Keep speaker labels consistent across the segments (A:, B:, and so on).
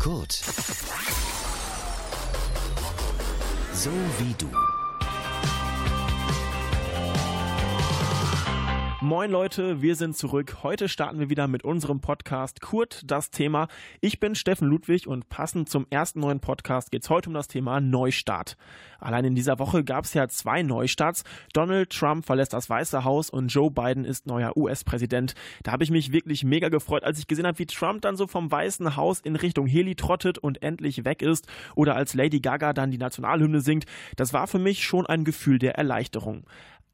A: Kurt. So wie du.
B: Moin Leute, wir sind zurück. Heute starten wir wieder mit unserem Podcast Kurt das Thema. Ich bin Steffen Ludwig und passend zum ersten neuen Podcast geht es heute um das Thema Neustart. Allein in dieser Woche gab es ja zwei Neustarts. Donald Trump verlässt das Weiße Haus und Joe Biden ist neuer US-Präsident. Da habe ich mich wirklich mega gefreut, als ich gesehen habe, wie Trump dann so vom Weißen Haus in Richtung Heli trottet und endlich weg ist oder als Lady Gaga dann die Nationalhymne singt. Das war für mich schon ein Gefühl der Erleichterung.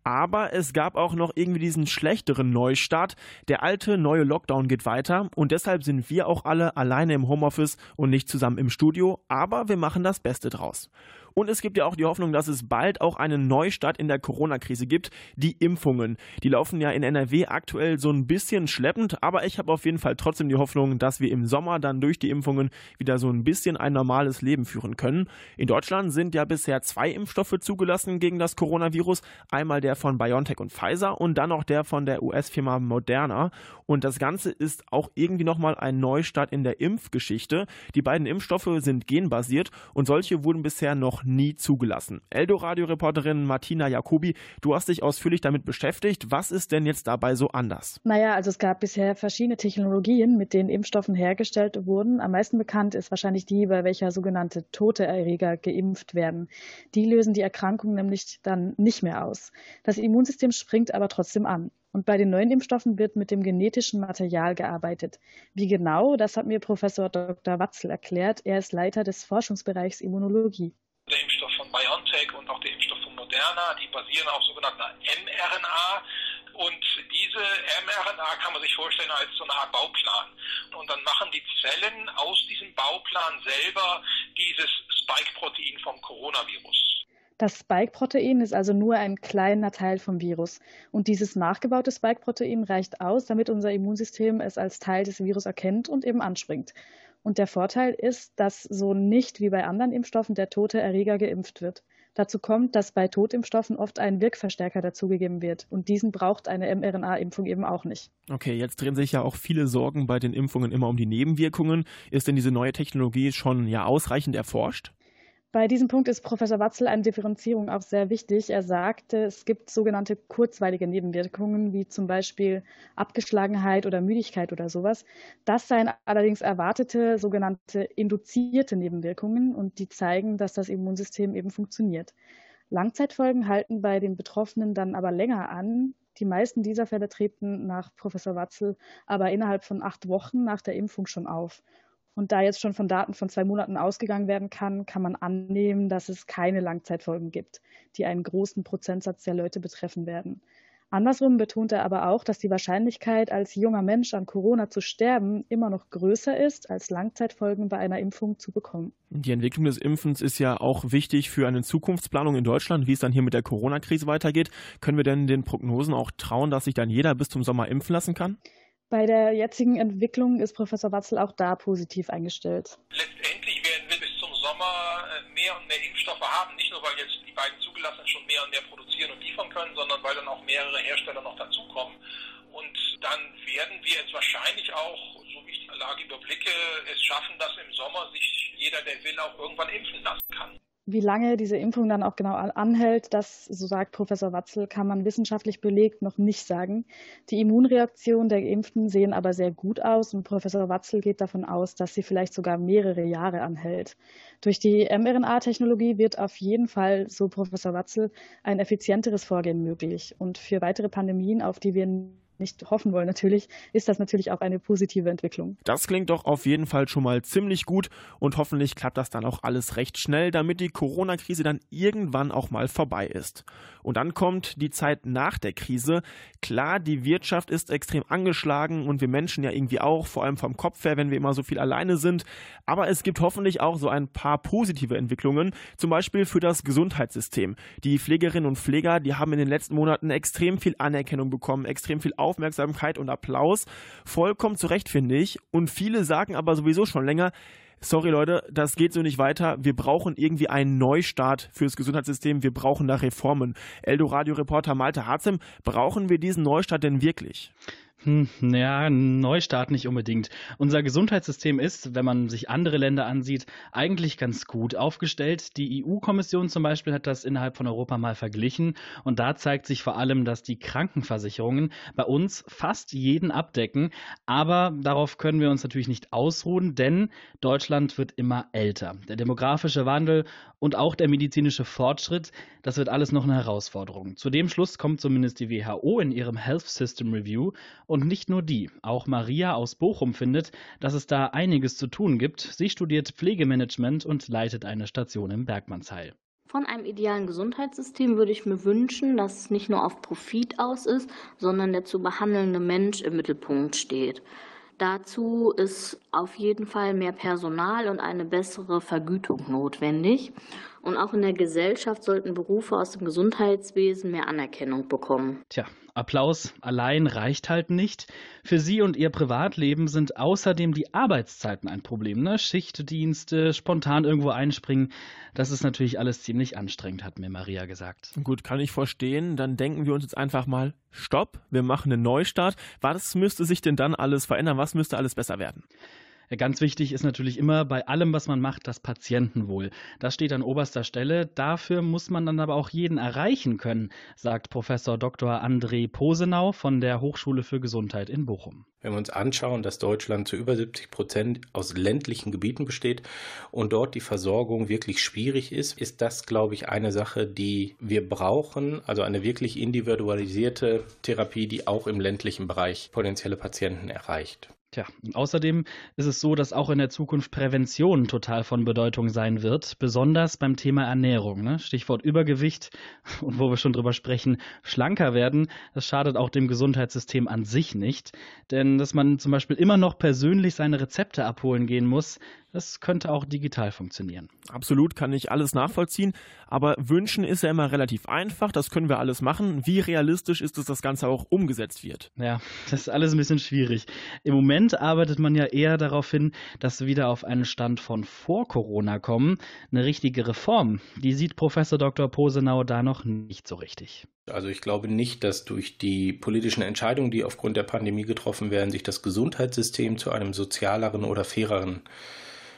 B: Aber es gab auch noch irgendwie diesen schlechteren Neustart. Der alte neue Lockdown geht weiter und deshalb sind wir auch alle alleine im Homeoffice und nicht zusammen im Studio. Aber wir machen das Beste draus. Und es gibt ja auch die Hoffnung, dass es bald auch einen Neustart in der Corona-Krise gibt. Die Impfungen. Die laufen ja in NRW aktuell so ein bisschen schleppend, aber ich habe auf jeden Fall trotzdem die Hoffnung, dass wir im Sommer dann durch die Impfungen wieder so ein bisschen ein normales Leben führen können. In Deutschland sind ja bisher zwei Impfstoffe zugelassen gegen das Coronavirus. Einmal der von BioNTech und Pfizer und dann noch der von der US-Firma Moderna. Und das Ganze ist auch irgendwie nochmal ein Neustart in der Impfgeschichte. Die beiden Impfstoffe sind genbasiert und solche wurden bisher noch nie zugelassen. Eldoradio-Reporterin Martina Jacobi, du hast dich ausführlich damit beschäftigt. Was ist denn jetzt dabei so anders?
C: Naja, also es gab bisher verschiedene Technologien, mit denen Impfstoffen hergestellt wurden. Am meisten bekannt ist wahrscheinlich die, bei welcher sogenannte tote Erreger geimpft werden. Die lösen die Erkrankung nämlich dann nicht mehr aus. Das Immunsystem springt aber trotzdem an. Und bei den neuen Impfstoffen wird mit dem genetischen Material gearbeitet. Wie genau, das hat mir Professor Dr. Watzel erklärt. Er ist Leiter des Forschungsbereichs Immunologie.
D: Der Impfstoff von BioNTech und auch der Impfstoff von Moderna, die basieren auf sogenannter mRNA. Und diese mRNA kann man sich vorstellen als so eine Art Bauplan. Und dann machen die Zellen aus diesem Bauplan selber dieses Spike-Protein vom Coronavirus.
C: Das Spike-Protein ist also nur ein kleiner Teil vom Virus. Und dieses nachgebaute Spike-Protein reicht aus, damit unser Immunsystem es als Teil des Virus erkennt und eben anspringt. Und der Vorteil ist, dass so nicht wie bei anderen Impfstoffen der tote Erreger geimpft wird. Dazu kommt, dass bei Totimpfstoffen oft ein Wirkverstärker dazugegeben wird. Und diesen braucht eine mRNA-Impfung eben auch nicht.
B: Okay, jetzt drehen sich ja auch viele Sorgen bei den Impfungen immer um die Nebenwirkungen. Ist denn diese neue Technologie schon ja ausreichend erforscht?
C: Bei diesem Punkt ist Professor Watzel eine Differenzierung auch sehr wichtig. Er sagte, es gibt sogenannte kurzweilige Nebenwirkungen, wie zum Beispiel Abgeschlagenheit oder Müdigkeit oder sowas. Das seien allerdings erwartete sogenannte induzierte Nebenwirkungen und die zeigen, dass das Immunsystem eben funktioniert. Langzeitfolgen halten bei den Betroffenen dann aber länger an. Die meisten dieser Fälle treten nach Professor Watzel aber innerhalb von acht Wochen nach der Impfung schon auf. Und da jetzt schon von Daten von zwei Monaten ausgegangen werden kann, kann man annehmen, dass es keine Langzeitfolgen gibt, die einen großen Prozentsatz der Leute betreffen werden. Andersrum betont er aber auch, dass die Wahrscheinlichkeit, als junger Mensch an Corona zu sterben, immer noch größer ist, als Langzeitfolgen bei einer Impfung zu bekommen.
B: Die Entwicklung des Impfens ist ja auch wichtig für eine Zukunftsplanung in Deutschland, wie es dann hier mit der Corona-Krise weitergeht. Können wir denn den Prognosen auch trauen, dass sich dann jeder bis zum Sommer impfen lassen kann?
C: Bei der jetzigen Entwicklung ist Professor Watzel auch da positiv eingestellt.
D: Letztendlich werden wir bis zum Sommer äh, mehr und mehr Impfstoffe haben, nicht nur weil jetzt die beiden zugelassenen schon mehr und mehr produzieren und liefern können, sondern weil dann auch mehrere Hersteller noch dazukommen. Und dann werden wir jetzt wahrscheinlich auch, so wie ich die Lage überblicke, es schaffen, dass im Sommer sich jeder, der will, auch irgendwann impfen lassen kann.
C: Wie lange diese Impfung dann auch genau anhält, das, so sagt Professor Watzel, kann man wissenschaftlich belegt noch nicht sagen. Die Immunreaktionen der Geimpften sehen aber sehr gut aus und Professor Watzel geht davon aus, dass sie vielleicht sogar mehrere Jahre anhält. Durch die mRNA-Technologie wird auf jeden Fall, so Professor Watzel, ein effizienteres Vorgehen möglich. Und für weitere Pandemien, auf die wir nicht hoffen wollen natürlich, ist das natürlich auch eine positive Entwicklung.
B: Das klingt doch auf jeden Fall schon mal ziemlich gut und hoffentlich klappt das dann auch alles recht schnell, damit die Corona-Krise dann irgendwann auch mal vorbei ist. Und dann kommt die Zeit nach der Krise. Klar, die Wirtschaft ist extrem angeschlagen und wir Menschen ja irgendwie auch, vor allem vom Kopf her, wenn wir immer so viel alleine sind. Aber es gibt hoffentlich auch so ein paar positive Entwicklungen, zum Beispiel für das Gesundheitssystem. Die Pflegerinnen und Pfleger, die haben in den letzten Monaten extrem viel Anerkennung bekommen, extrem viel Aufmerksamkeit und Applaus. Vollkommen zu Recht, finde ich. Und viele sagen aber sowieso schon länger, sorry Leute, das geht so nicht weiter. Wir brauchen irgendwie einen Neustart fürs Gesundheitssystem. Wir brauchen da Reformen. Eldoradio-Reporter Malte Harzem, brauchen wir diesen Neustart denn wirklich?
E: Hm, ja, Neustart nicht unbedingt. Unser Gesundheitssystem ist, wenn man sich andere Länder ansieht, eigentlich ganz gut aufgestellt. Die EU-Kommission zum Beispiel hat das innerhalb von Europa mal verglichen und da zeigt sich vor allem, dass die Krankenversicherungen bei uns fast jeden abdecken. Aber darauf können wir uns natürlich nicht ausruhen, denn Deutschland wird immer älter. Der demografische Wandel und auch der medizinische Fortschritt, das wird alles noch eine Herausforderung. Zu dem Schluss kommt zumindest die WHO in ihrem Health System Review und nicht nur die. Auch Maria aus Bochum findet, dass es da einiges zu tun gibt. Sie studiert Pflegemanagement und leitet eine Station im Bergmannsheil.
F: Von einem idealen Gesundheitssystem würde ich mir wünschen, dass es nicht nur auf Profit aus ist, sondern der zu behandelnde Mensch im Mittelpunkt steht. Dazu ist auf jeden Fall mehr Personal und eine bessere Vergütung notwendig. Und auch in der Gesellschaft sollten Berufe aus dem Gesundheitswesen mehr Anerkennung bekommen.
E: Tja, Applaus allein reicht halt nicht. Für Sie und Ihr Privatleben sind außerdem die Arbeitszeiten ein Problem. Ne? Schichtdienste, spontan irgendwo einspringen. Das ist natürlich alles ziemlich anstrengend, hat mir Maria gesagt.
B: Gut, kann ich verstehen. Dann denken wir uns jetzt einfach mal, stopp, wir machen einen Neustart. Was müsste sich denn dann alles verändern? Was müsste alles besser werden?
E: Ganz wichtig ist natürlich immer bei allem, was man macht, das Patientenwohl. Das steht an oberster Stelle. Dafür muss man dann aber auch jeden erreichen können, sagt Professor Dr. André Posenau von der Hochschule für Gesundheit in Bochum.
G: Wenn wir uns anschauen, dass Deutschland zu über 70 Prozent aus ländlichen Gebieten besteht und dort die Versorgung wirklich schwierig ist, ist das, glaube ich, eine Sache, die wir brauchen. Also eine wirklich individualisierte Therapie, die auch im ländlichen Bereich potenzielle Patienten erreicht.
E: Tja, außerdem ist es so, dass auch in der Zukunft Prävention total von Bedeutung sein wird, besonders beim Thema Ernährung. Ne? Stichwort Übergewicht und wo wir schon drüber sprechen, schlanker werden. Das schadet auch dem Gesundheitssystem an sich nicht. Denn dass man zum Beispiel immer noch persönlich seine Rezepte abholen gehen muss, das könnte auch digital funktionieren.
B: Absolut, kann ich alles nachvollziehen. Aber wünschen ist ja immer relativ einfach. Das können wir alles machen. Wie realistisch ist es, dass das Ganze auch umgesetzt wird?
E: Ja, das ist alles ein bisschen schwierig. Im Moment arbeitet man ja eher darauf hin, dass wir wieder auf einen Stand von vor Corona kommen. Eine richtige Reform, die sieht Professor Dr. Posenau da noch nicht so richtig.
G: Also ich glaube nicht, dass durch die politischen Entscheidungen, die aufgrund der Pandemie getroffen werden, sich das Gesundheitssystem zu einem sozialeren oder faireren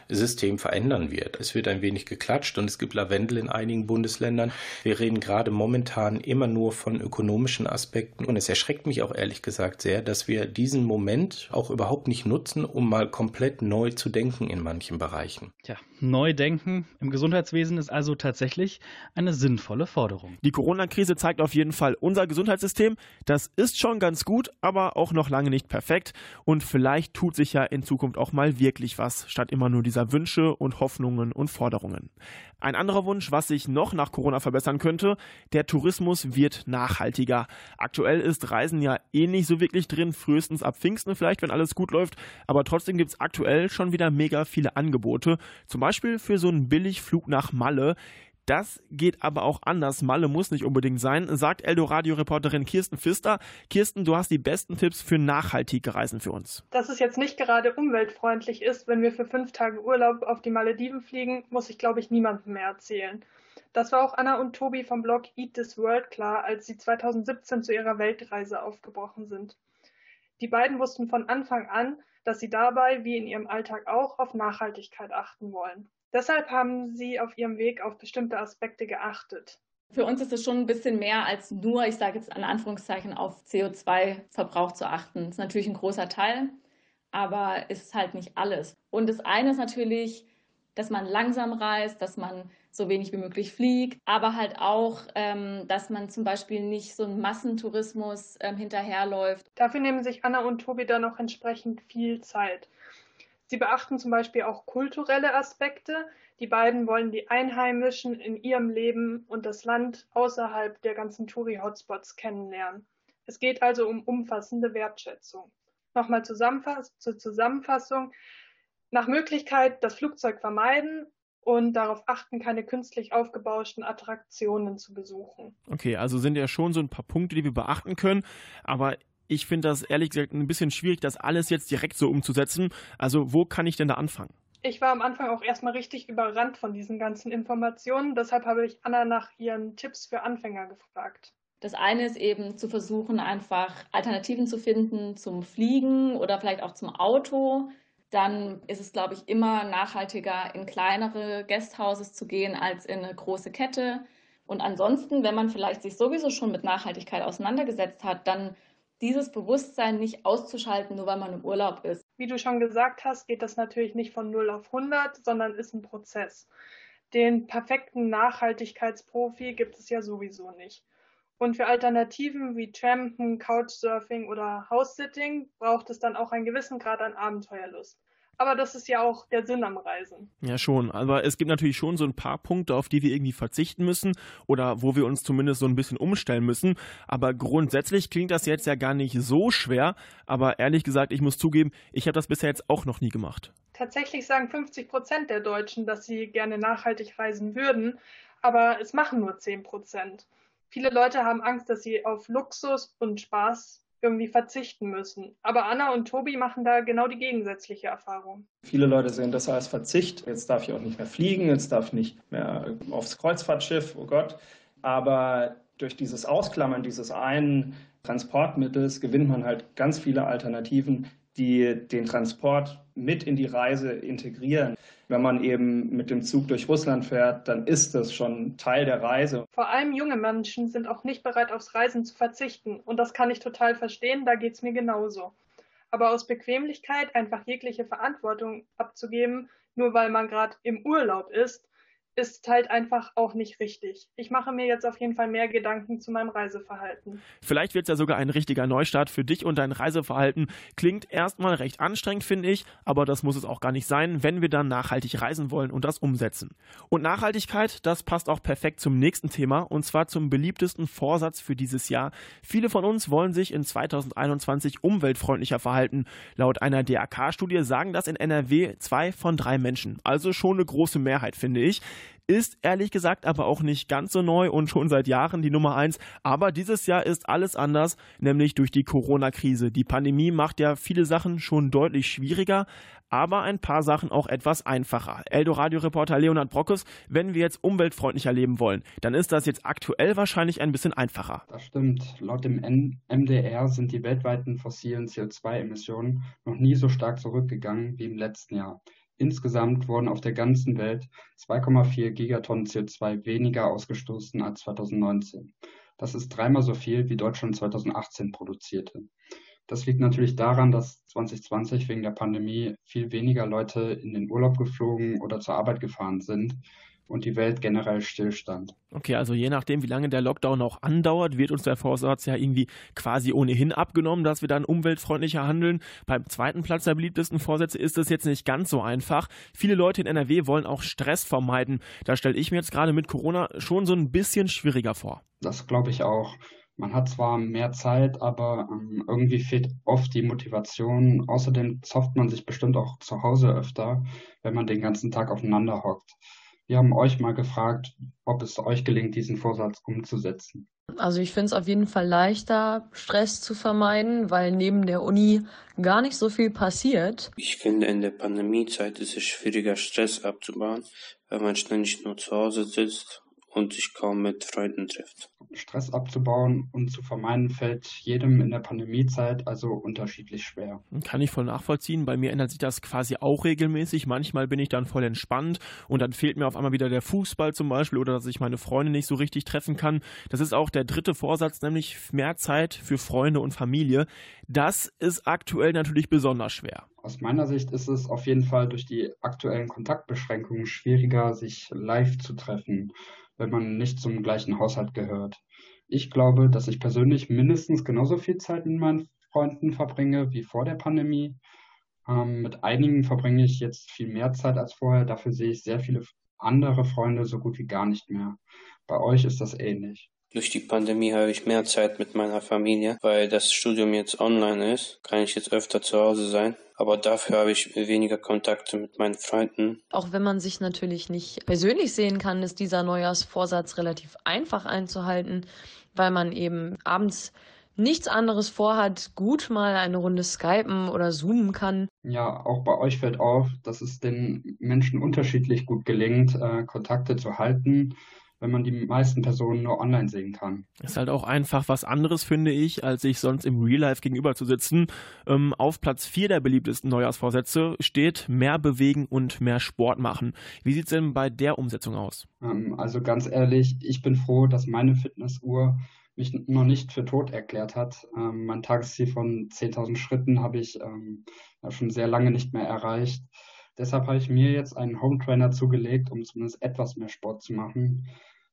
G: System verändern wird. Es wird ein wenig geklatscht und es gibt Lavendel in einigen Bundesländern. Wir reden gerade momentan immer nur von ökonomischen Aspekten und es erschreckt mich auch ehrlich gesagt sehr, dass wir diesen Moment auch überhaupt nicht nutzen, um mal komplett neu zu denken in manchen Bereichen.
E: Tja, neu denken im Gesundheitswesen ist also tatsächlich eine sinnvolle Forderung.
B: Die Corona-Krise zeigt auf jeden Fall unser Gesundheitssystem. Das ist schon ganz gut, aber auch noch lange nicht perfekt und vielleicht tut sich ja in Zukunft auch mal wirklich was, statt immer nur dieser dieser Wünsche und Hoffnungen und Forderungen. Ein anderer Wunsch, was sich noch nach Corona verbessern könnte, der Tourismus wird nachhaltiger. Aktuell ist Reisen ja eh nicht so wirklich drin, frühestens ab Pfingsten vielleicht, wenn alles gut läuft, aber trotzdem gibt es aktuell schon wieder mega viele Angebote, zum Beispiel für so einen Billigflug nach Malle. Das geht aber auch anders. Malle muss nicht unbedingt sein, sagt Eldoradio-Reporterin Kirsten Pfister. Kirsten, du hast die besten Tipps für nachhaltige Reisen für uns.
H: Dass es jetzt nicht gerade umweltfreundlich ist, wenn wir für fünf Tage Urlaub auf die Malediven fliegen, muss ich, glaube ich, niemandem mehr erzählen. Das war auch Anna und Tobi vom Blog Eat This World klar, als sie 2017 zu ihrer Weltreise aufgebrochen sind. Die beiden wussten von Anfang an, dass sie dabei, wie in ihrem Alltag auch, auf Nachhaltigkeit achten wollen. Deshalb haben Sie auf Ihrem Weg auf bestimmte Aspekte geachtet.
I: Für uns ist es schon ein bisschen mehr als nur, ich sage jetzt an Anführungszeichen, auf CO2-Verbrauch zu achten. Das ist natürlich ein großer Teil, aber ist halt nicht alles. Und das eine ist natürlich, dass man langsam reist, dass man so wenig wie möglich fliegt, aber halt auch, ähm, dass man zum Beispiel nicht so einen Massentourismus ähm, hinterherläuft.
H: Dafür nehmen sich Anna und Tobi dann noch entsprechend viel Zeit. Sie beachten zum Beispiel auch kulturelle Aspekte. Die beiden wollen die Einheimischen in ihrem Leben und das Land außerhalb der ganzen Touri-Hotspots kennenlernen. Es geht also um umfassende Wertschätzung. Nochmal zur Zusammenfassung. Nach Möglichkeit das Flugzeug vermeiden und darauf achten, keine künstlich aufgebauschten Attraktionen zu besuchen.
B: Okay, also sind ja schon so ein paar Punkte, die wir beachten können, aber ich finde das ehrlich gesagt ein bisschen schwierig, das alles jetzt direkt so umzusetzen. Also wo kann ich denn da anfangen?
H: Ich war am Anfang auch erstmal richtig überrannt von diesen ganzen Informationen. Deshalb habe ich Anna nach ihren Tipps für Anfänger gefragt.
I: Das eine ist eben zu versuchen, einfach Alternativen zu finden zum Fliegen oder vielleicht auch zum Auto. Dann ist es, glaube ich, immer nachhaltiger, in kleinere Guesthouses zu gehen als in eine große Kette. Und ansonsten, wenn man vielleicht sich sowieso schon mit Nachhaltigkeit auseinandergesetzt hat, dann dieses Bewusstsein nicht auszuschalten, nur weil man im Urlaub ist.
H: Wie du schon gesagt hast, geht das natürlich nicht von 0 auf 100, sondern ist ein Prozess. Den perfekten Nachhaltigkeitsprofi gibt es ja sowieso nicht. Und für Alternativen wie Trampen, Couchsurfing oder House-Sitting braucht es dann auch einen gewissen Grad an Abenteuerlust. Aber das ist ja auch der Sinn am Reisen.
B: Ja, schon. Aber es gibt natürlich schon so ein paar Punkte, auf die wir irgendwie verzichten müssen oder wo wir uns zumindest so ein bisschen umstellen müssen. Aber grundsätzlich klingt das jetzt ja gar nicht so schwer. Aber ehrlich gesagt, ich muss zugeben, ich habe das bisher jetzt auch noch nie gemacht.
H: Tatsächlich sagen 50 Prozent der Deutschen, dass sie gerne nachhaltig reisen würden. Aber es machen nur 10 Prozent. Viele Leute haben Angst, dass sie auf Luxus und Spaß irgendwie verzichten müssen. Aber Anna und Tobi machen da genau die gegensätzliche Erfahrung.
J: Viele Leute sehen das als Verzicht. Jetzt darf ich auch nicht mehr fliegen, jetzt darf ich nicht mehr aufs Kreuzfahrtschiff, oh Gott. Aber durch dieses Ausklammern dieses einen Transportmittels gewinnt man halt ganz viele Alternativen, die den Transport mit in die Reise integrieren. Wenn man eben mit dem Zug durch Russland fährt, dann ist das schon Teil der Reise.
H: Vor allem junge Menschen sind auch nicht bereit, aufs Reisen zu verzichten. Und das kann ich total verstehen, da geht es mir genauso. Aber aus Bequemlichkeit einfach jegliche Verantwortung abzugeben, nur weil man gerade im Urlaub ist, ist halt einfach auch nicht richtig. Ich mache mir jetzt auf jeden Fall mehr Gedanken zu meinem Reiseverhalten.
B: Vielleicht wird es ja sogar ein richtiger Neustart für dich und dein Reiseverhalten. Klingt erstmal recht anstrengend, finde ich, aber das muss es auch gar nicht sein, wenn wir dann nachhaltig reisen wollen und das umsetzen. Und Nachhaltigkeit, das passt auch perfekt zum nächsten Thema und zwar zum beliebtesten Vorsatz für dieses Jahr. Viele von uns wollen sich in 2021 umweltfreundlicher verhalten. Laut einer DAK-Studie sagen das in NRW zwei von drei Menschen. Also schon eine große Mehrheit, finde ich ist ehrlich gesagt aber auch nicht ganz so neu und schon seit Jahren die Nummer eins. Aber dieses Jahr ist alles anders, nämlich durch die Corona-Krise. Die Pandemie macht ja viele Sachen schon deutlich schwieriger, aber ein paar Sachen auch etwas einfacher. Eldoradio-Reporter Leonhard Brockes, wenn wir jetzt umweltfreundlicher leben wollen, dann ist das jetzt aktuell wahrscheinlich ein bisschen einfacher.
K: Das stimmt. Laut dem MDR sind die weltweiten fossilen CO2-Emissionen noch nie so stark zurückgegangen wie im letzten Jahr. Insgesamt wurden auf der ganzen Welt 2,4 Gigatonnen CO2 weniger ausgestoßen als 2019. Das ist dreimal so viel, wie Deutschland 2018 produzierte. Das liegt natürlich daran, dass 2020 wegen der Pandemie viel weniger Leute in den Urlaub geflogen oder zur Arbeit gefahren sind und die Welt generell stillstand.
B: Okay, also je nachdem, wie lange der Lockdown auch andauert, wird uns der Vorsatz ja irgendwie quasi ohnehin abgenommen, dass wir dann umweltfreundlicher handeln. Beim zweiten Platz der beliebtesten Vorsätze ist es jetzt nicht ganz so einfach. Viele Leute in NRW wollen auch Stress vermeiden. Da stelle ich mir jetzt gerade mit Corona schon so ein bisschen schwieriger vor.
K: Das glaube ich auch. Man hat zwar mehr Zeit, aber ähm, irgendwie fehlt oft die Motivation. Außerdem zofft man sich bestimmt auch zu Hause öfter, wenn man den ganzen Tag aufeinander hockt. Wir haben euch mal gefragt, ob es euch gelingt, diesen Vorsatz umzusetzen.
L: Also ich finde es auf jeden Fall leichter, Stress zu vermeiden, weil neben der Uni gar nicht so viel passiert.
M: Ich finde, in der Pandemiezeit ist es schwieriger, Stress abzubauen, weil man ständig nur zu Hause sitzt und sich kaum mit Freunden trifft.
K: Stress abzubauen und zu vermeiden fällt jedem in der Pandemiezeit also unterschiedlich schwer.
B: Kann ich voll nachvollziehen. Bei mir ändert sich das quasi auch regelmäßig. Manchmal bin ich dann voll entspannt und dann fehlt mir auf einmal wieder der Fußball zum Beispiel oder dass ich meine Freunde nicht so richtig treffen kann. Das ist auch der dritte Vorsatz, nämlich mehr Zeit für Freunde und Familie. Das ist aktuell natürlich besonders schwer.
K: Aus meiner Sicht ist es auf jeden Fall durch die aktuellen Kontaktbeschränkungen schwieriger, sich live zu treffen wenn man nicht zum gleichen Haushalt gehört. Ich glaube, dass ich persönlich mindestens genauso viel Zeit mit meinen Freunden verbringe wie vor der Pandemie. Ähm, mit einigen verbringe ich jetzt viel mehr Zeit als vorher. Dafür sehe ich sehr viele andere Freunde so gut wie gar nicht mehr. Bei euch ist das ähnlich.
M: Durch die Pandemie habe ich mehr Zeit mit meiner Familie, weil das Studium jetzt online ist, kann ich jetzt öfter zu Hause sein. Aber dafür habe ich weniger Kontakte mit meinen Freunden.
L: Auch wenn man sich natürlich nicht persönlich sehen kann, ist dieser Neujahrsvorsatz relativ einfach einzuhalten, weil man eben abends nichts anderes vorhat, gut mal eine Runde skypen oder zoomen kann.
K: Ja, auch bei euch fällt auf, dass es den Menschen unterschiedlich gut gelingt, äh, Kontakte zu halten wenn man die meisten Personen nur online sehen kann.
B: Ist halt auch einfach was anderes, finde ich, als sich sonst im Real Life gegenüber zu sitzen. Ähm, auf Platz 4 der beliebtesten Neujahrsvorsätze steht mehr bewegen und mehr Sport machen. Wie sieht es denn bei der Umsetzung aus?
K: Ähm, also ganz ehrlich, ich bin froh, dass meine Fitnessuhr mich noch nicht für tot erklärt hat. Ähm, mein Tagesziel von 10.000 Schritten habe ich ähm, schon sehr lange nicht mehr erreicht. Deshalb habe ich mir jetzt einen Home Trainer zugelegt, um zumindest etwas mehr Sport zu machen.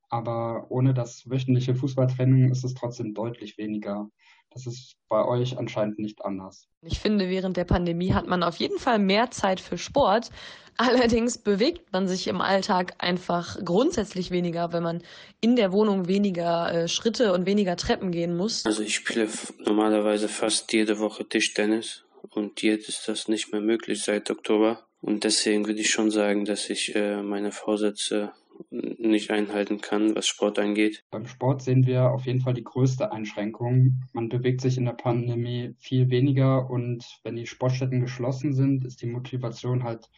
K: Aber ohne das wöchentliche Fußballtraining ist es trotzdem deutlich weniger. Das ist bei euch anscheinend nicht anders.
L: Ich finde, während der Pandemie hat man auf jeden Fall mehr Zeit für Sport. Allerdings bewegt man sich im Alltag einfach grundsätzlich weniger, wenn man in der Wohnung weniger äh, Schritte und weniger Treppen gehen muss.
M: Also ich spiele normalerweise fast jede Woche Tischtennis und jetzt ist das nicht mehr möglich seit Oktober. Und deswegen würde ich schon sagen, dass ich äh, meine Vorsätze nicht einhalten kann, was Sport angeht.
K: Beim Sport sehen wir auf jeden Fall die größte Einschränkung. Man bewegt sich in der Pandemie viel weniger und wenn die Sportstätten geschlossen sind, ist die Motivation halt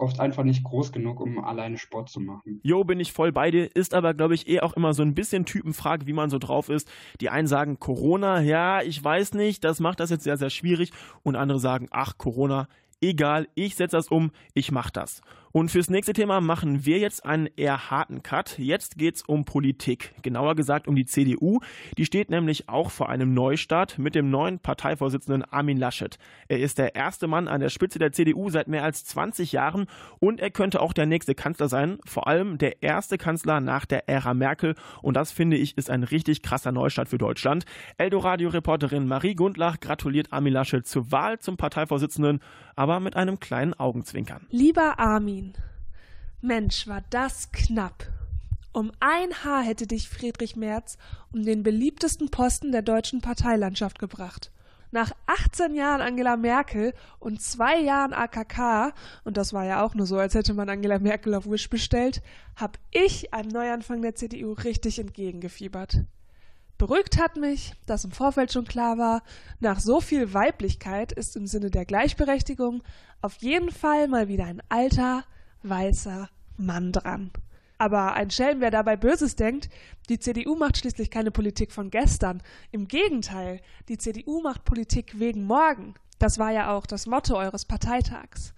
K: oft einfach nicht groß genug, um alleine Sport zu machen.
B: Jo, bin ich voll bei dir, ist aber, glaube ich, eh auch immer so ein bisschen Typenfrage, wie man so drauf ist. Die einen sagen Corona, ja, ich weiß nicht, das macht das jetzt sehr, sehr schwierig. Und andere sagen, ach, Corona, egal, ich setze das um, ich mache das. Und fürs nächste Thema machen wir jetzt einen eher harten Cut. Jetzt geht es um Politik, genauer gesagt um die CDU. Die steht nämlich auch vor einem Neustart mit dem neuen Parteivorsitzenden Armin Laschet. Er ist der erste Mann an der Spitze der CDU seit mehr als 20 Jahren und er könnte auch der nächste Kanzler sein, vor allem der erste Kanzler nach der Ära Merkel. Und das finde ich ist ein richtig krasser Neustart für Deutschland. Eldoradio-Reporterin Marie Gundlach gratuliert Armin Laschet zur Wahl zum Parteivorsitzenden, aber mit einem kleinen Augenzwinkern.
N: Lieber Armin, Mensch, war das knapp. Um ein Haar hätte dich Friedrich Merz um den beliebtesten Posten der deutschen Parteilandschaft gebracht. Nach 18 Jahren Angela Merkel und zwei Jahren AKK, und das war ja auch nur so, als hätte man Angela Merkel auf Wish bestellt, hab ich einem Neuanfang der CDU richtig entgegengefiebert. Beruhigt hat mich, dass im Vorfeld schon klar war, nach so viel Weiblichkeit ist im Sinne der Gleichberechtigung auf jeden Fall mal wieder ein alter, weißer Mann dran. Aber ein Schelm, wer dabei Böses denkt, die CDU macht schließlich keine Politik von gestern. Im Gegenteil, die CDU macht Politik wegen morgen. Das war ja auch das Motto eures Parteitags.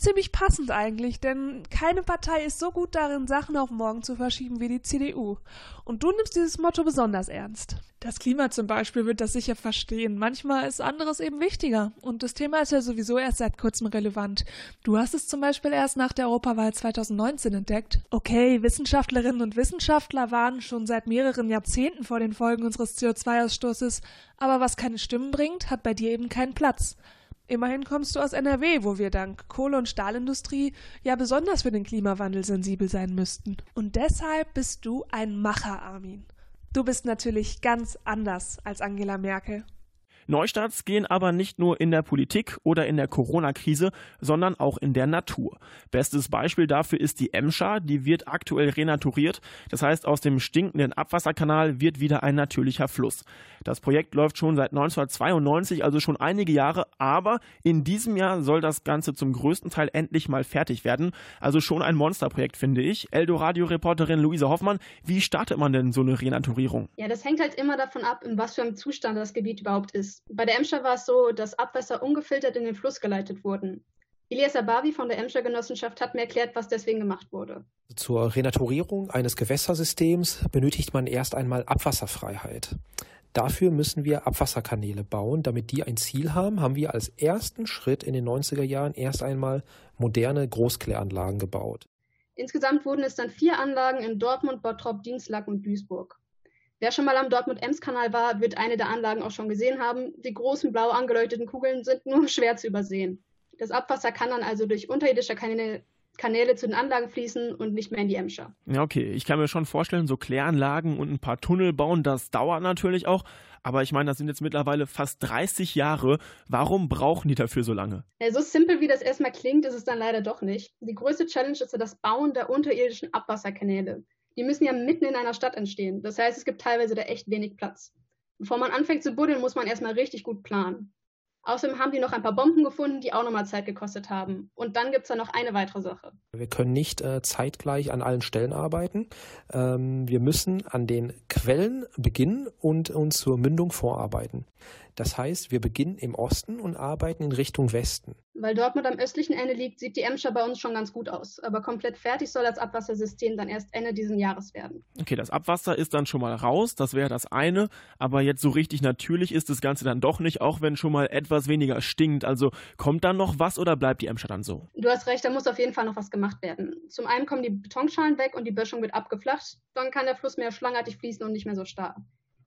N: Ziemlich passend eigentlich, denn keine Partei ist so gut darin, Sachen auf morgen zu verschieben wie die CDU. Und du nimmst dieses Motto besonders ernst. Das Klima zum Beispiel wird das sicher verstehen. Manchmal ist anderes eben wichtiger. Und das Thema ist ja sowieso erst seit kurzem relevant. Du hast es zum Beispiel erst nach der Europawahl 2019 entdeckt. Okay, Wissenschaftlerinnen und Wissenschaftler waren schon seit mehreren Jahrzehnten vor den Folgen unseres CO2-Ausstoßes. Aber was keine Stimmen bringt, hat bei dir eben keinen Platz. Immerhin kommst du aus NRW, wo wir dank Kohle- und Stahlindustrie ja besonders für den Klimawandel sensibel sein müssten. Und deshalb bist du ein Macher, Armin. Du bist natürlich ganz anders als Angela Merkel.
B: Neustarts gehen aber nicht nur in der Politik oder in der Corona-Krise, sondern auch in der Natur. Bestes Beispiel dafür ist die Emscher, die wird aktuell renaturiert. Das heißt, aus dem stinkenden Abwasserkanal wird wieder ein natürlicher Fluss. Das Projekt läuft schon seit 1992, also schon einige Jahre, aber in diesem Jahr soll das Ganze zum größten Teil endlich mal fertig werden. Also schon ein Monsterprojekt, finde ich. Eldoradio-Reporterin Luise Hoffmann, wie startet man denn so eine Renaturierung?
O: Ja, das hängt halt immer davon ab, in was für einem Zustand das Gebiet überhaupt ist. Bei der Emscher war es so, dass Abwässer ungefiltert in den Fluss geleitet wurden. Elias Abavi von der Emscher Genossenschaft hat mir erklärt, was deswegen gemacht wurde.
P: Zur Renaturierung eines Gewässersystems benötigt man erst einmal Abwasserfreiheit. Dafür müssen wir Abwasserkanäle bauen. Damit die ein Ziel haben, haben wir als ersten Schritt in den 90er Jahren erst einmal moderne Großkläranlagen gebaut.
O: Insgesamt wurden es dann vier Anlagen in Dortmund, Bottrop, Dienstlack und Duisburg. Wer schon mal am Dortmund-Ems-Kanal war, wird eine der Anlagen auch schon gesehen haben. Die großen blau angeleuchteten Kugeln sind nur schwer zu übersehen. Das Abwasser kann dann also durch unterirdische Kanäle, Kanäle zu den Anlagen fließen und nicht mehr in die Emscher.
B: Ja, okay. Ich kann mir schon vorstellen, so Kläranlagen und ein paar Tunnel bauen, das dauert natürlich auch. Aber ich meine, das sind jetzt mittlerweile fast 30 Jahre. Warum brauchen die dafür so lange?
O: Ja, so simpel wie das erstmal klingt, ist es dann leider doch nicht. Die größte Challenge ist ja das Bauen der unterirdischen Abwasserkanäle die müssen ja mitten in einer Stadt entstehen. Das heißt, es gibt teilweise da echt wenig Platz. Bevor man anfängt zu buddeln, muss man erstmal richtig gut planen. Außerdem haben die noch ein paar Bomben gefunden, die auch nochmal Zeit gekostet haben. Und dann gibt es da noch eine weitere Sache.
P: Wir können nicht äh, zeitgleich an allen Stellen arbeiten. Ähm, wir müssen an den Quellen beginnen und uns zur Mündung vorarbeiten. Das heißt, wir beginnen im Osten und arbeiten in Richtung Westen.
O: Weil Dortmund am östlichen Ende liegt, sieht die Emscher bei uns schon ganz gut aus. Aber komplett fertig soll das Abwassersystem dann erst Ende dieses Jahres werden.
B: Okay, das Abwasser ist dann schon mal raus, das wäre das eine. Aber jetzt so richtig natürlich ist das Ganze dann doch nicht, auch wenn schon mal etwas weniger stinkt. Also kommt dann noch was oder bleibt die Emscher dann so?
O: Du hast recht, da muss auf jeden Fall noch was gemacht werden. Zum einen kommen die Betonschalen weg und die Böschung wird abgeflacht. Dann kann der Fluss mehr schlangartig fließen und nicht mehr so starr.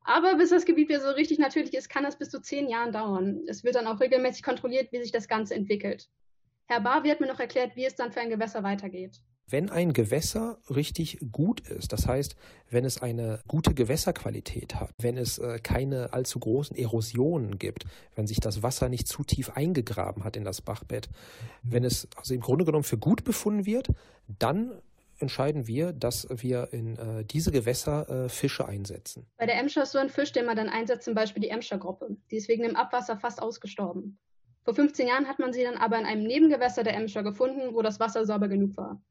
O: Aber bis das Gebiet wieder so richtig natürlich ist, kann das bis zu zehn Jahren dauern. Es wird dann auch regelmäßig kontrolliert, wie sich das Ganze entwickelt. Herr Barwi hat mir noch erklärt, wie es dann für ein Gewässer weitergeht.
P: Wenn ein Gewässer richtig gut ist, das heißt, wenn es eine gute Gewässerqualität hat, wenn es äh, keine allzu großen Erosionen gibt, wenn sich das Wasser nicht zu tief eingegraben hat in das Bachbett, wenn es also im Grunde genommen für gut befunden wird, dann entscheiden wir, dass wir in äh, diese Gewässer äh, Fische einsetzen.
O: Bei der Emscher ist so ein Fisch, den man dann einsetzt, zum Beispiel die Emscher-Gruppe. Die ist wegen dem Abwasser fast ausgestorben. Vor 15 Jahren hat man sie dann aber in einem Nebengewässer der Emscher gefunden, wo das Wasser sauber genug war.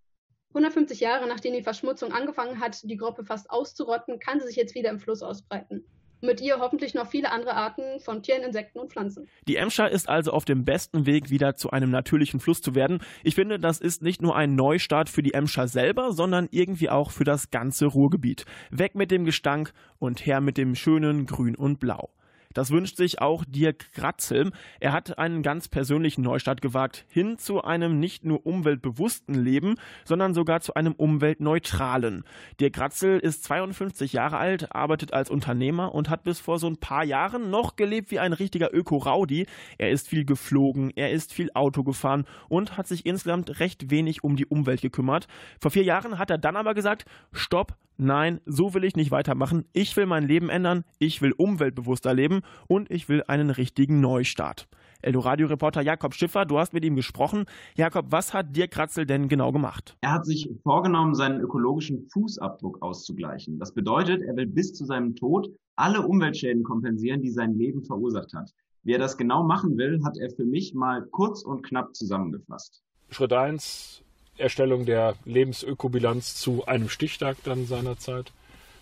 O: 150 Jahre nachdem die Verschmutzung angefangen hat, die Gruppe fast auszurotten, kann sie sich jetzt wieder im Fluss ausbreiten mit ihr hoffentlich noch viele andere Arten von Tieren, Insekten und Pflanzen.
B: Die Emscher ist also auf dem besten Weg, wieder zu einem natürlichen Fluss zu werden. Ich finde, das ist nicht nur ein Neustart für die Emscher selber, sondern irgendwie auch für das ganze Ruhrgebiet. Weg mit dem Gestank und her mit dem schönen Grün und Blau. Das wünscht sich auch Dirk Gratzel. Er hat einen ganz persönlichen Neustart gewagt, hin zu einem nicht nur umweltbewussten Leben, sondern sogar zu einem umweltneutralen. Dirk Gratzel ist 52 Jahre alt, arbeitet als Unternehmer und hat bis vor so ein paar Jahren noch gelebt wie ein richtiger Öko-Raudi. Er ist viel geflogen, er ist viel Auto gefahren und hat sich insgesamt recht wenig um die Umwelt gekümmert. Vor vier Jahren hat er dann aber gesagt, stopp, nein, so will ich nicht weitermachen. Ich will mein Leben ändern, ich will umweltbewusster leben und ich will einen richtigen Neustart. Eldoradio-Reporter Jakob Schiffer, du hast mit ihm gesprochen. Jakob, was hat Dirk Kratzel denn genau gemacht?
Q: Er hat sich vorgenommen, seinen ökologischen Fußabdruck auszugleichen. Das bedeutet, er will bis zu seinem Tod alle Umweltschäden kompensieren, die sein Leben verursacht hat. Wie er das genau machen will, hat er für mich mal kurz und knapp zusammengefasst.
R: Schritt 1, Erstellung der Lebensökobilanz zu einem Stichtag dann seinerzeit.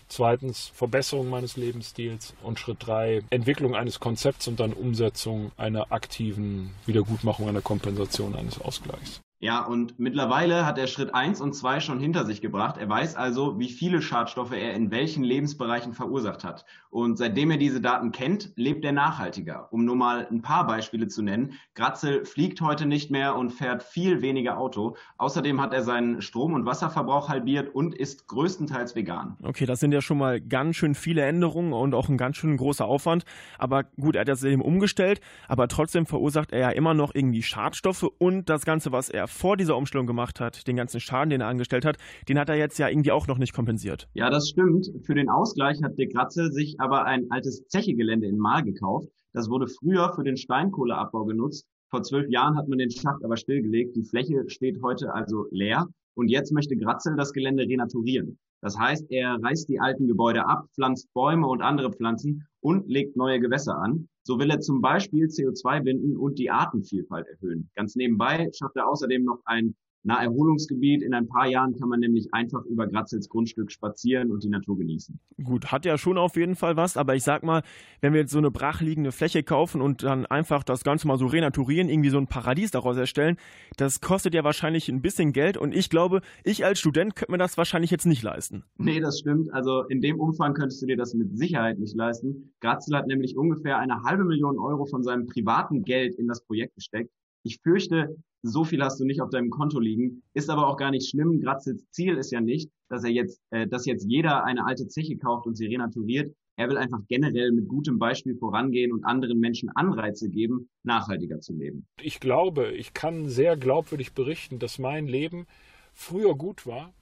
R: Zweitens Verbesserung meines Lebensstils. Und Schritt drei Entwicklung eines Konzepts und dann Umsetzung einer aktiven Wiedergutmachung, einer Kompensation eines Ausgleichs.
Q: Ja, und mittlerweile hat er Schritt 1 und 2 schon hinter sich gebracht. Er weiß also, wie viele Schadstoffe er in welchen Lebensbereichen verursacht hat. Und seitdem er diese Daten kennt, lebt er nachhaltiger. Um nur mal ein paar Beispiele zu nennen. Gratzel fliegt heute nicht mehr und fährt viel weniger Auto. Außerdem hat er seinen Strom- und Wasserverbrauch halbiert und ist größtenteils vegan.
B: Okay, das sind ja schon mal ganz schön viele Änderungen und auch ein ganz schön großer Aufwand. Aber gut, er hat das eben umgestellt, aber trotzdem verursacht er ja immer noch irgendwie Schadstoffe und das Ganze, was er vor dieser Umstellung gemacht hat, den ganzen Schaden, den er angestellt hat, den hat er jetzt ja irgendwie auch noch nicht kompensiert.
Q: Ja, das stimmt. Für den Ausgleich hat De Gratze sich aber ein altes Zechegelände in Mahl gekauft. Das wurde früher für den Steinkohleabbau genutzt. Vor zwölf Jahren hat man den Schacht aber stillgelegt. Die Fläche steht heute also leer. Und jetzt möchte Gratzel das Gelände renaturieren. Das heißt, er reißt die alten Gebäude ab, pflanzt Bäume und andere Pflanzen und legt neue Gewässer an. So will er zum Beispiel CO2 binden und die Artenvielfalt erhöhen. Ganz nebenbei schafft er außerdem noch ein Naherholungsgebiet. In ein paar Jahren kann man nämlich einfach über Gratzels Grundstück spazieren und die Natur genießen.
B: Gut, hat ja schon auf jeden Fall was, aber ich sag mal, wenn wir jetzt so eine brachliegende Fläche kaufen und dann einfach das Ganze mal so renaturieren, irgendwie so ein Paradies daraus erstellen, das kostet ja wahrscheinlich ein bisschen Geld und ich glaube, ich als Student könnte mir das wahrscheinlich jetzt nicht leisten.
Q: Nee, das stimmt. Also in dem Umfang könntest du dir das mit Sicherheit nicht leisten. Gratzel hat nämlich ungefähr eine halbe Million Euro von seinem privaten Geld in das Projekt gesteckt. Ich fürchte, so viel hast du nicht auf deinem Konto liegen, ist aber auch gar nicht schlimm. Gratzels Ziel ist ja nicht, dass er jetzt, äh, dass jetzt jeder eine alte Zeche kauft und sie renaturiert. Er will einfach generell mit gutem Beispiel vorangehen und anderen Menschen Anreize geben, nachhaltiger zu leben.
R: Ich glaube, ich kann sehr glaubwürdig berichten, dass mein Leben früher gut war.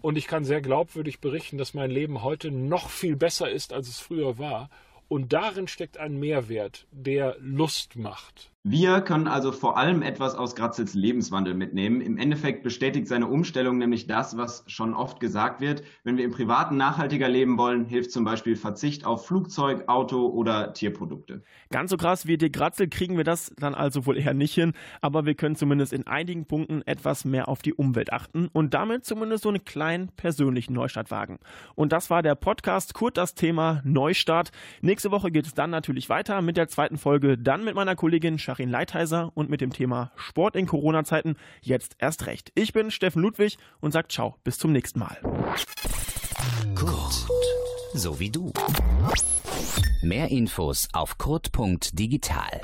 R: Und ich kann sehr glaubwürdig berichten, dass mein Leben heute noch viel besser ist, als es früher war. Und darin steckt ein Mehrwert, der Lust macht
Q: Wir können also vor allem etwas aus Grazels Lebenswandel mitnehmen. Im Endeffekt bestätigt seine Umstellung nämlich das, was schon oft gesagt wird. Wenn wir im Privaten nachhaltiger leben wollen, hilft zum Beispiel Verzicht auf Flugzeug, Auto oder Tierprodukte.
B: Ganz so krass wie die Gratzel kriegen wir das dann also wohl eher nicht hin, aber wir können zumindest in einigen Punkten etwas mehr auf die Umwelt achten und damit zumindest so einen kleinen persönlichen Neustart wagen. Und das war der Podcast Kurt das Thema Neustart. Nächste Woche geht es dann natürlich weiter mit der zweiten Folge, dann mit meiner Kollegin Karin Leitheiser und mit dem Thema Sport in Corona-Zeiten jetzt erst recht. Ich bin Steffen Ludwig und sage ciao, bis zum nächsten Mal.
A: Kurt, so wie du. Mehr Infos auf kurt.digital.